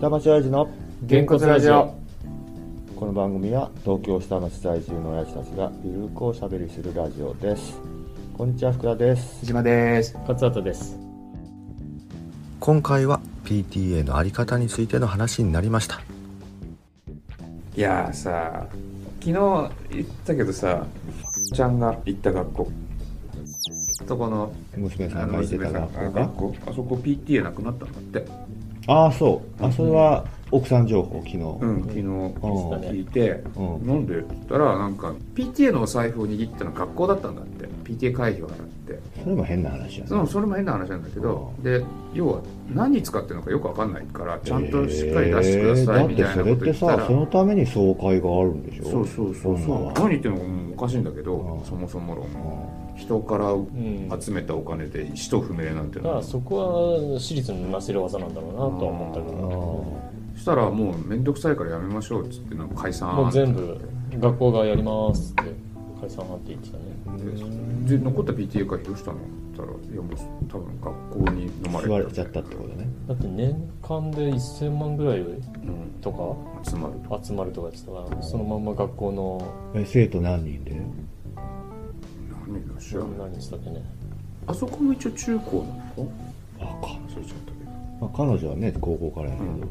下町親父のげんこつラジオ。この番組は東京下町在住の親父たちがゆるくおしゃべりするラジオです。こんにちは福田です。島です。勝畑です。今回は PTA のあり方についての話になりました。いやーさ昨日言ったけどさちゃんが行った学校。そこの娘さんがいてた学校が学校。あそこ PTA なくなったんだってああそう。あそれは奥さん情報昨日、うん昨日聞いて、うん。なんでって言ったらなんか PTA のお財布を握ったのは学校だったんだって。PTA 会費を払って。それも変な話やね。そそれも変な話なんだけど、で要は何に使ってるのかよくわかんないからちゃんとしっかり出してくださいみたいなこと言ってったら、それってさそのために総会があるんでしょ？そうそうそうそう。何言ってるのかもうおかしいんだけど、うん。そもそも論。うん人からん。集めたお金で使途不明なんてのは。だからそこは私立のなせる技なんだろうなとは思ったけどそしたらもう面倒くさいからやめましょうっつってなんか解散もう全部学校がやりますって解散派って言ってたね。でで残った PTA 会費どうしたの？って言ったらいやもう多分学校に飲まれ吸われちゃったってことね。だって年間で1000万ぐらいうん。とか集まると。集まるとか言ってたからそのまんま学校のえ生徒何人で？何が知らない何日だっけね。あそこも一応中高なの？あか、忘れちゃったけど。まあ、彼女はね高校からやけど、うん。うん。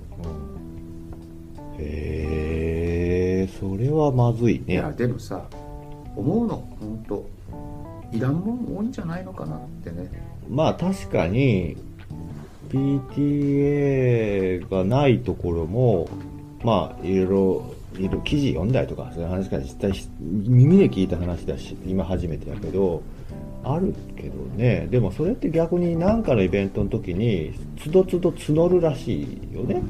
へえそれはまずいね。いやでもさ思うの本当いらんもん多いんじゃないのかなってね。まあ確かに PTA がないところもまあいろいろいろいろ記事読んだりとかそういう話から実際し耳で聞いた話だし今初めてやけどあるけどね。でもそれって逆に何かのイベントの時につどつど募るらしいよね。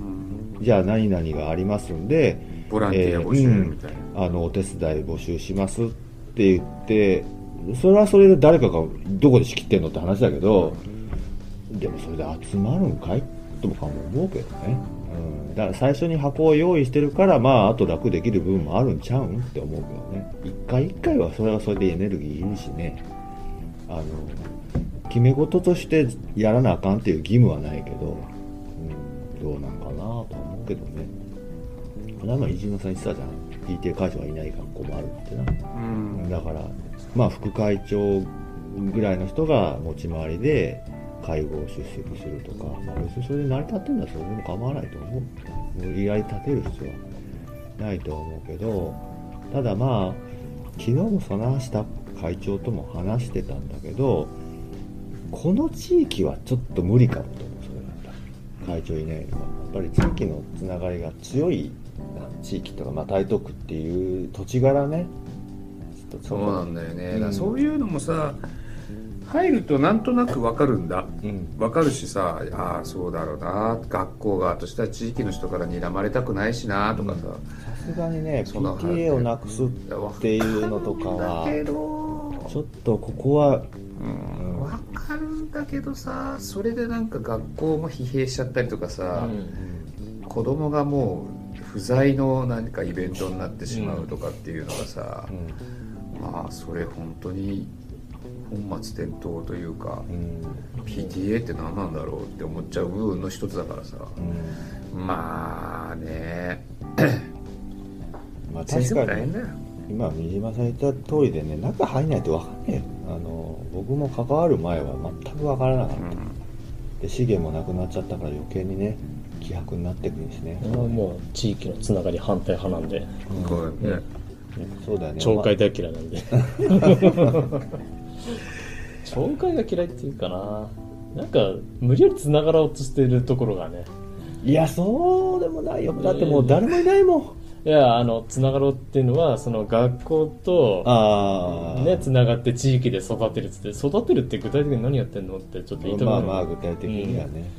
じゃあ何々がありますんでボランティア募集みたいな、あのお手伝い募集しますって言ってそれはそれで誰かがどこで仕切ってんのって話だけどでもそれで集まるんかいとかも思うけどね、うん、だから最初に箱を用意してるからまああと楽できる部分もあるんちゃうん？って思うけどね。一回一回はそれはそれでエネルギーいるしね。あの決め事としてやらなあかんっていう義務はないけど、うん、どうなんかなとは思うけどね。この前飯島さん言ってたじゃん。PTA 会長がいない学校もあるってな。うん。だからまあ副会長ぐらいの人が持ち回りで会合出席するとか、まあ、別にそれで成り立ってんだらそれでも構わないと思う。無理やり立てる必要はないと思うけどただまあ昨日もその話した会長とも話してたんだけどこの地域はちょっと無理かもと思うそれだった会長いない。のはやっぱり地域のつながりが強い地域とか、まあ、台東区っていう土地柄ね。そうなんだよね、うんそういうのもさ入るとなんとなくわかるんだ。うん。わかるしさああそうだろうな。学校側としては地域の人から睨まれたくないしなとかさ、さすがにねその PTA をなくすっていうのとかはちょっとここはうん。わかるんだけどさそれでなんか学校も疲弊しちゃったりとかさ、子供がもう不在の何かイベントになってしまうとかっていうのがさ、まあそれ本当に本末転倒というか、うん、PTA って何なんだろうって思っちゃう部分の一つだからさ、うん。まあね。まあ確かに今三島さん言った通りでね中入んないと分かんねえ。よあの僕も関わる前は全く分からなかった、で資源もなくなっちゃったから余計にね希薄になってくるしね、うん。もう地域のつながり反対派なんで。うん、そうだよね。町会大嫌いなんで 町会が嫌いっていうかな。なんか無理やりつながろうとしてるところがね。いやそうでもないよ。だってもう誰もいないもん。いやあのつながろうっていうのはその学校とねつながって地域で育てるっつって育てるって具体的に何やってんのってちょっと言いたくなる。まあまあ具体的にはね、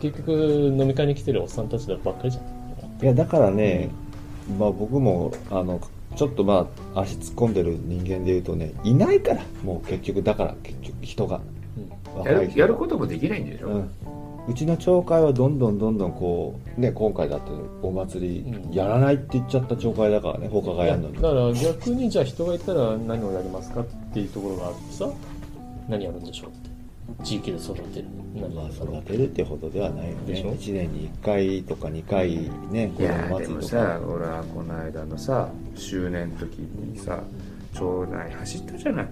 結局飲み会に来てるおっさんたちばっかりじゃん。いやだからね、まあ僕もあのちょっとまあ足突っ込んでる人間で言うとねいないからもう結局だから結局人が。やるやるとこともできないんでしょ、うん。うちの町会はどんどんどんどんこうね今回だってお祭うん。りやらないって言っちゃった町会だからね他がやるのに。だから逆にじゃあ人がいたら何をやりますかっていうところがあってさ何やるんでしょうって。地域で育てる。何まあ育てるってほどではないよねでしょ？1年に1回とか2回ね子いや供祭りとか。さ俺はこの間のさ周年の時にさ町内走ったじゃない？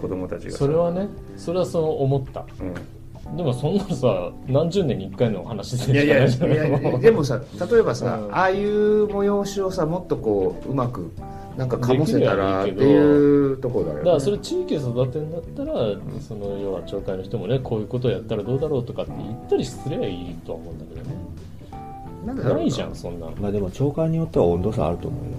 子供たちがさ。それはねそれはそう思った。うん。でもそんなのさ何十年に1回の話いやいやいでしかないじゃんやいやでもさ例えばさ、うん。ああいう催しをさもっとこううまくなんか醸せたらっていうところだよね。だからそれ地域で育てるんだったら、その要は町会の人もねこういうことをやったらどうだろうとかって言ったりすればいいとは思うんだけどね。なんないじゃんそんなの。まあでも長官によっては温度差あると思うよ。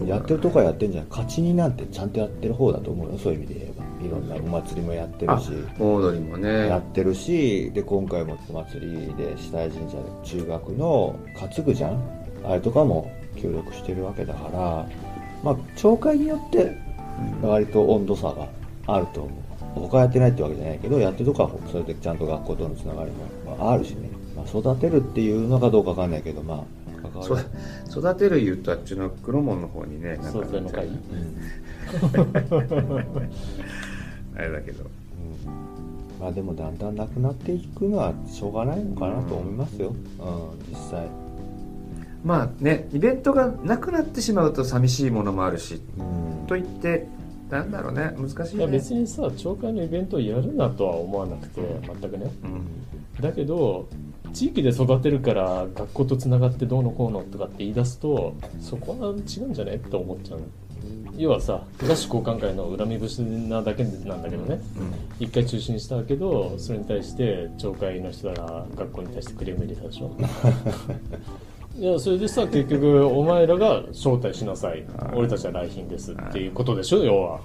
うん。やってるとこはやってんじゃん。勝ちになんてちゃんとやってる方だと思うよ。そういう意味で言えば。いろんなお祭りもやってるあし大踊りもね。やってるし。で今回もお祭りで死体神社で中学の担ぐじゃん。あれとかも協力してるわけだからまあ町会によって割と温度差があると思う。他やってないってわけじゃないけどやってるとこはそれでちゃんと学校とのつながりもまああるしね、まあ、育てるっていうのかどうかわかんないけどまあ育てる言うとあっちの黒門の方にねなんか育ての会？うん。あれだけど。うん。まあでもだんだんなくなっていくのはしょうがないのかなと思いますよ、うん、実際、まあねイベントがなくなってしまうと寂しいものもあるしうん。と言ってなんだろうね難しいね。いや別にさ町会のイベントをやるなとは思わなくて全くね。うん。だけど地域で育てるから学校とつながってどうのこうのとかって言い出すとそこは違うんじゃねって思っちゃうの。要はさ東交換会の恨み節なだけなんだけどね。一回中止にしたけどそれに対して町会の人らが学校に対してクレーム入れたでしょ いやそれでさ結局お前らが招待しなさい。俺たちは来賓ですっていうことでしょ要は。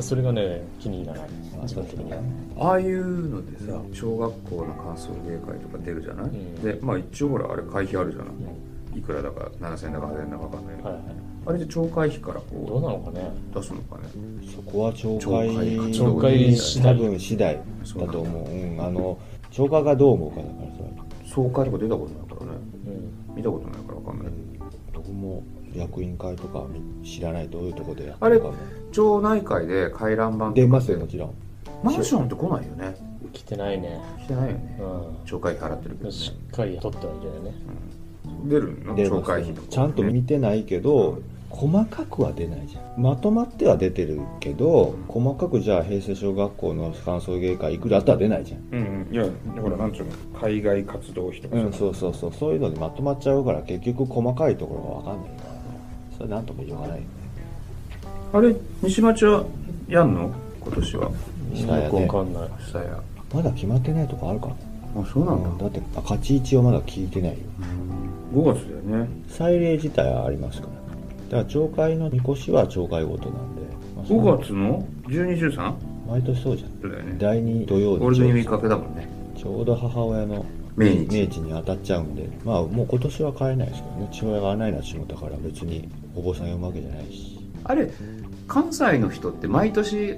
それがね気に入らない。自分的には。ああいうのでさ小学校の感想芸会とか出るじゃない、ん。でまあ一応ほらあれ会費あるじゃない、いくらだか7000円だか8000円だか分かんないけど、はいはい。あれで町会費からどうこなのかね？う出すのかね？そこは町町会会町会次第。多分次第だと思う、うん、あの町会がどう思うかだからそれ総会とか出たことないかたことないから分かんない、僕も役員会とか知らないどういうとこでやあれるかも。町内会で回覧板出ますよもちろん。マンションって来ないよね。来てないね。来てないよね、う町会費払ってるけどんしね、っかり取ってはいるよね。うん。出るの？町会費とか、ちゃんと見てないけど細かくは出ないじゃん。まとまっては出てるけど細かくじゃあ平成小学校の感想芸会いくらとは出ないじゃん。うんうん。いやほらなんつうの？海外活動費とかうん、そうそうそう。そういうのでまとまっちゃうから結局細かいところが分かんないから。それなんとも言いようがないよね。あれ？西町はやんの？今年は。下やね。よくわかんない。下や。まだ決まってないとこあるかあそうなな、んだ、だってあ勝ち位置はまだ聞いてないよ。5月だよね。祭礼自体はありますからだから町会のみこしは町会ごとなんで、まあその5月の1213毎年そうじゃん。そうだよね。第2土曜ゴールデンウィーク日明けだもんね。ちょうど母親の命日。命日に当たっちゃうんで。まあもう今年は買えないですけどね。父親がないな仕事だから別にお坊さん読むわけじゃないし。あれ関西の人って毎年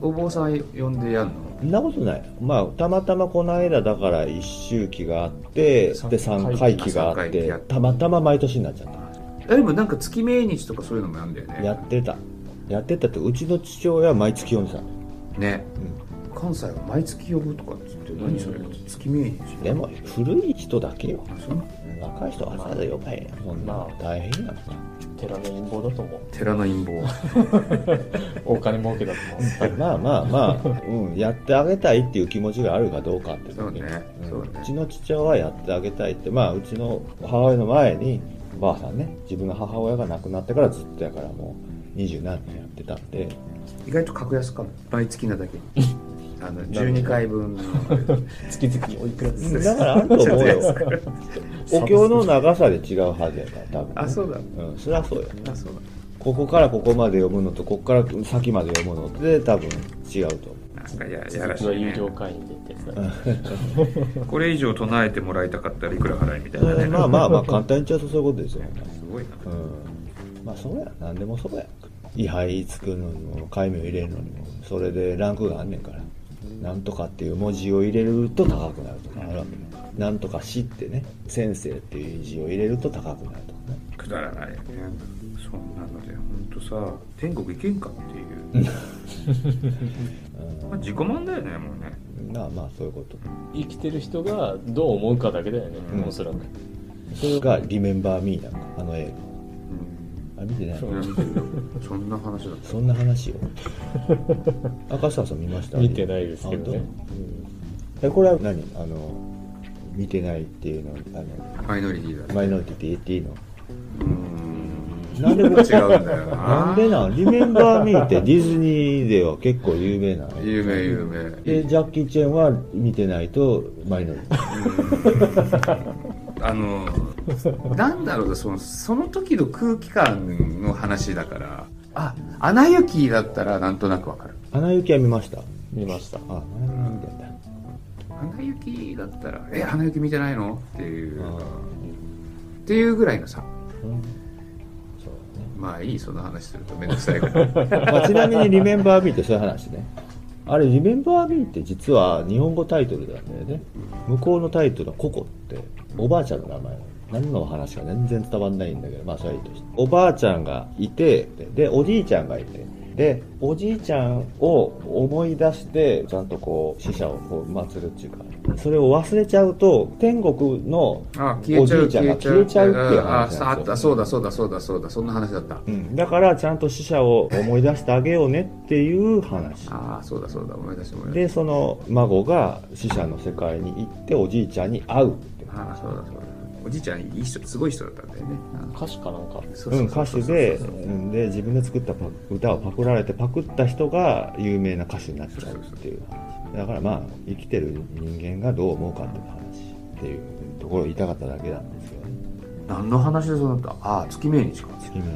お坊さん呼んでやんの？そんなことない。まあたまたまこの間だから一周期があってで三3回忌があってて。たまたま毎年になっちゃった。えでもなんか月命日とかそういうのもやんだよね。やってた。やってたってうちの父親は毎月読んでた。のね関西は毎月呼ぶとかっつって何それ？月命日。でも古い人だけよ。若い人はわざわざ呼ばへんやん。そんなまあ。大変やん寺の陰謀だと思う。寺の陰謀。お金儲けだと思う。まあまあまあ、うん、やってあげたいっていう気持ちがあるかどうかっていうそうね。んそうね。うちの父親はやってあげたいって。まあうちの母親の前におばあさんね自分の母親が亡くなってからずっとやからもう二十何年やってたんで。意外と格安かも。毎月なだけ。に あの12回分の。月々おいくらですだからあると思うよ。お経の長さで違うはずやから多分、ね、あそうだ。うんそりゃそうよ。あそうだここからここまで読むのとここから先まで読むので多分違うと思なんかや月やらしい有ね料会員でってやつだこれ以上唱えてもらいたかったらいくら払いみたいなう、ねまあまあまあ簡単に言っちゃうとそういうことですよ。すごいな。うん。まあそうや何でもそうや。位牌作るのにも戒名を入れるのにもそれでランクがあんねんから。なんとかっていう文字を入れると高くなるとかあるわけね。なんとか死ってね先生っていう字を入れると高くなるとかね。くだらないよねなので本当さ天国行けんかっていう。う んまあ自己満だよねもうね。まあまあそういうこと。生きてる人がどう思うかだけだよね、うん。おそらく。それが「リメンバー・ミー」なんかあの映画。あ見てないそ そんな話だった。そんな話を赤澤さん見ました？見てないですけどね。えこれは何？あの見てないっていうのあのマイノリティだマイノリティって言っていいの？うんなんで僕違うんだよな。なんでなん？リメンバー・ミーってディズニーでは結構有名なの？有名有名。でジャッキー・チェンは見てないとマイノリティ。あのなんだろうなそのその時の空気感の話だから。あ「アナ雪」だったらなんとなくわかる。アナ雪は見ました？見ました。あアナ雪見てんだ「アナ雪」だったら「えアナ雪見てないの?」っていう。あっていうぐらいのさ。ーうんまあいいその話するとめんどくさいから。ま、ちなみに「リメンバー・ミー」ってそういう話ね。あれ「リメンバー・ミー」って実は日本語タイトルだよね。向こうのタイトルは「ココ」っておばあちゃんの名前。何の話か全然伝わんないんだけどまあそれはいいとして。おばあちゃんがいてでおじいちゃんがいて。でおじいちゃんを思い出してちゃんとこう死者をこう祀るっていうかそれを忘れちゃうと天国のおじいちゃんが消えちゃう。っていうあ話ああそうだそうだそうだそうだそんな話だった。うん、だからちゃんと死者を思い出してあげようねっていう話。ああそうだそうだ思い出して思い出しでその孫が死者の世界に行っておじいちゃんに会うっていうたああそうだそうだおじいちゃんいい人すごい人だったんだよね。歌手かなんか。そううん歌手でうんで自分で作ったパ歌をパクられてパクった人が有名な歌手になっちゃうっていう。話だからまあ生きてる人間がどう思うかっていう話っていうところを言いたかっただけなんですよね。何の話でそうなった？ああ月命日か。月命日。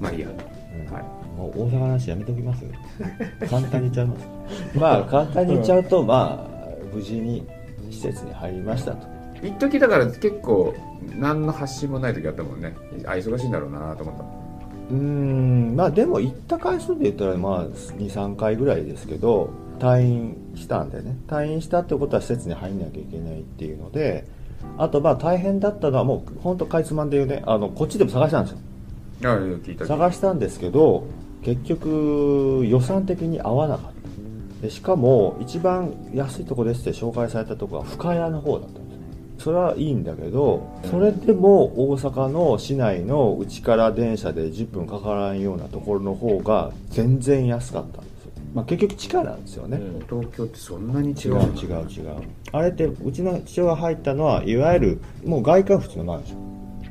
まあいいや。うん。はい。もう大阪の話やめときます 簡単に言っちゃいます。まあ簡単に言っちゃうとまあ無事に施設に入りましたと一時だから結構何の発信もない時あったもんね。あ忙しいんだろうなと思った。うーん。まあでも行った回数で言ったらまあ23回ぐらいですけど退院したんでね。退院したってことは施設に入んなきゃいけないっていうのであとまあ大変だったのはもう本当かいつまんで言うね。あのこっちでも探したんですよ。探したんですけど結局予算的に合わなかった。でしかも一番安いとこですって紹介されたとこは深谷の方だったそれはいいんだけどそれでも大阪の市内のうちから電車で10分かからんようなところの方が全然安かったんですよ、まあ、結局地下なんですよね、うん。東京ってそんなに違違う違う違う。あれってうちの父親が入ったのはいわゆるもう外観普通のマンション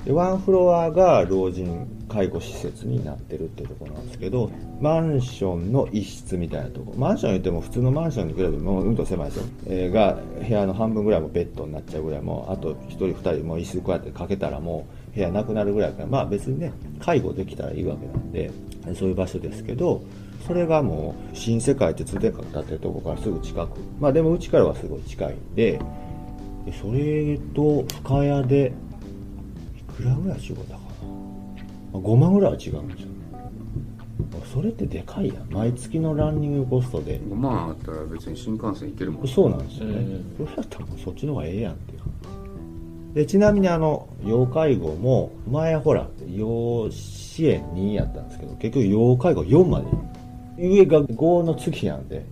でワンフロアが老人介護施設になってるっていうとこなんですけどマンションの一室みたいなとこ。マンション言っても普通のマンションに比べてもううんと狭いですよ、えーが部屋の半分ぐらいもベッドになっちゃうぐらいもうあと1人2人もう椅子こうやってかけたらもう部屋なくなるぐらいからまあ別にね介護できたらいいわけなんでそういう場所ですけどそれがもう新世界って通天閣建ってるとこからすぐ近く。まあでもうちからはすごい近いんでそれと深谷でくらぐらい違うたかな、まあ、5万ぐらいは違うんですよそれってでかいやん。毎月のランニングコストで。5万あったら別に新幹線行けるもん。そうなんですよね、うんそれだったらもうそっちの方がええやんっていう。でちなみにあの要介護も前ほら要支援2やったんですけど結局要介護4まで。上が5の次なんで。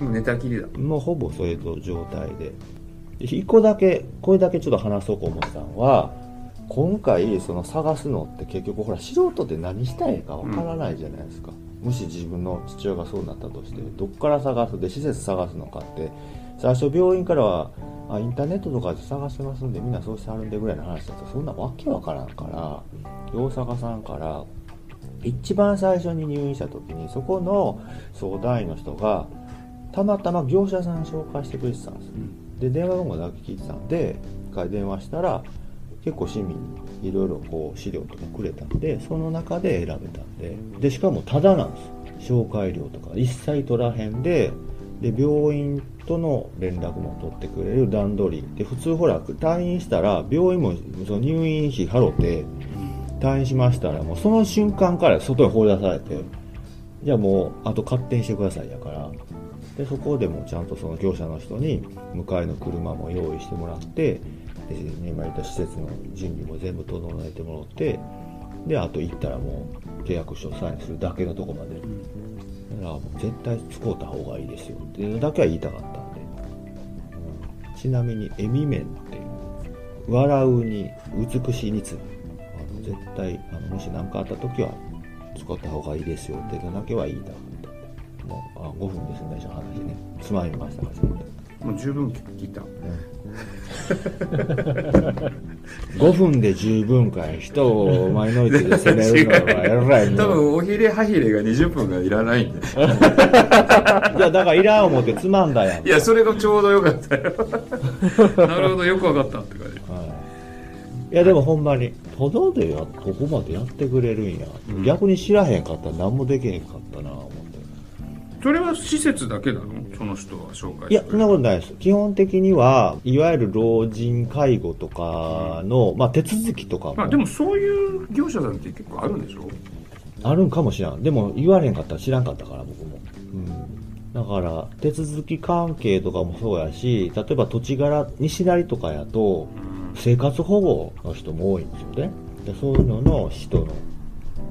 もう寝たきりだ。もうほぼそれと状態で。で一個だけこれだけちょっと話そうと思ったのは今回その探すのって結局ほら素人って何したいかわからないじゃないですか、もし自分の父親がそうなったとしてどっから探すで施設探すのかって。最初病院からはあインターネットとかで探してますんでみんなそうしてはるんでぐらいの話だとそんなわけわからんから大阪さんから一番最初に入院した時にそこの相談員の人がたまたま業者さん紹介してくれてたんです。よで電話番号だけ聞いてたんで一回電話したら結構市民にいろいろこう資料とかくれたんでその中で選べたんで。でしかもタダなんです。紹介料とか。一切取らへんで。で病院との連絡も取ってくれる段取り。で普通ほら退院したら病院もその入院費払って退院しましたらもうその瞬間から外に放り出されてじゃあもうあと勝手にしてくださいやから。でそこでもちゃんとその業者の人に迎えの車も用意してもらってで今言った施設の準備も全部整えてもらってであと行ったらもう契約書サインするだけのとこまで。だからもう絶対使うた方がいいですよ。っていうのだけは言いたかったんで、うんちなみに「エミメン」って笑うに美しいにつあの絶対あのもし何かあった時は使った方がいいですよっていうのだけは言いたかった。もうあ5分ですねじゃあ話ね。つまみましたかちゃんと。もう十分聞いた。5分で十分かい。人をマイノリティで責めるのはえらいもう多分おひれはひれが20分がいらないんだよ いやだからいらん思ってつまんだやん。いやそれがちょうどよかったよ。なるほどよくわかったって感じ。はい、いやでもほんまにただでやここまでやってくれるんや、うん。逆に知らへんかった。ら何もできへんかったなそれは施設だけなの？その人は紹介いやそんなことないです。基本的にはいわゆる老人介護とかの、まあ、手続きとかも。まあでもそういう業者さんって結構あるんでしょ？あるんかもしらん。でも言われへんかったら知らんかったから僕も、うん、だから手続き関係とかもそうやし例えば土地柄西成とかやと生活保護の人も多いんですよね。でそういうのの人の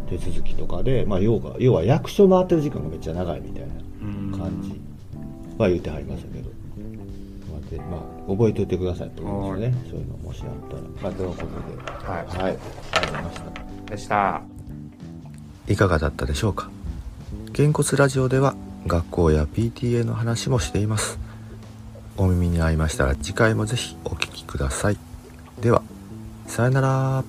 手続きとかで、まあ、要は要は役所回ってる時間がめっちゃ長いみたいな感じは言ってはりましたけど、まあでまあ、覚えておいてくださいってことですよね。そういうのもしあったら、まあ、ということで。はい。はい、ありがとうございました。でした。いかがだったでしょうか？げんこつラジオでは学校や PTA の話もしています。お耳に合いましたら次回もぜひお聴きください。ではさよなら